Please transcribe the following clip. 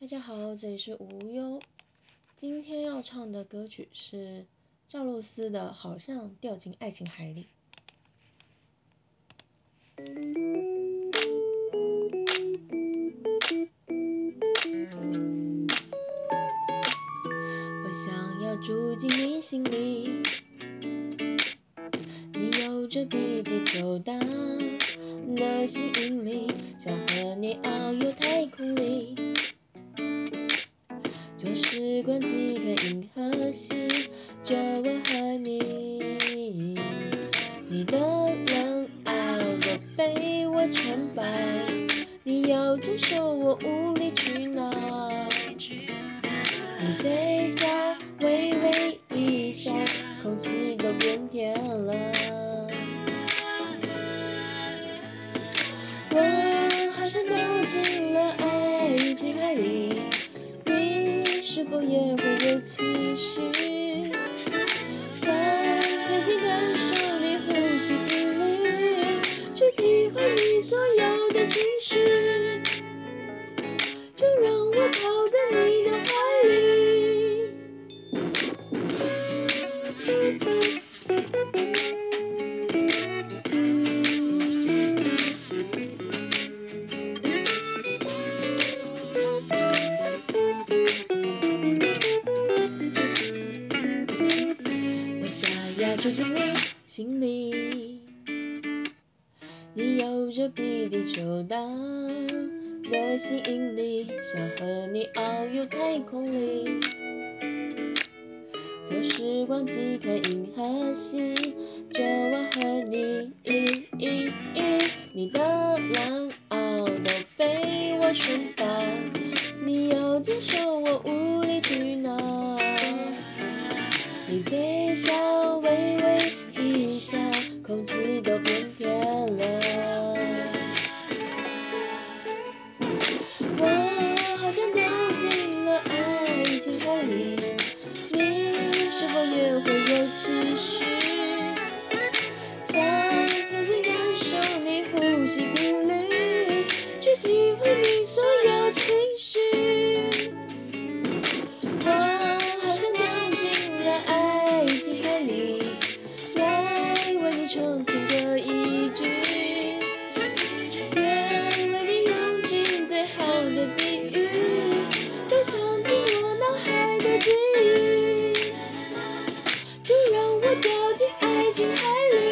大家好，这里是无忧。今天要唱的歌曲是赵露思的《好像掉进爱情海里》。我想要住进你心里，你有着比地球大的吸引力，想和你遨游太空里。坐时光机看银河系，就我和你，你的冷傲都被我穿白，你要接受我无理取闹，你嘴角微微一笑，空气都变甜了。住进你心里，你有着比地球大的吸引力，想和你遨游太空里，坐时光机看银河系，就我和你，你的冷傲都被我穿淡，你要接受我。空气都变甜情的一句，愿为你用尽最好的比喻，都藏进我脑海的记忆。就让我掉进爱情海里。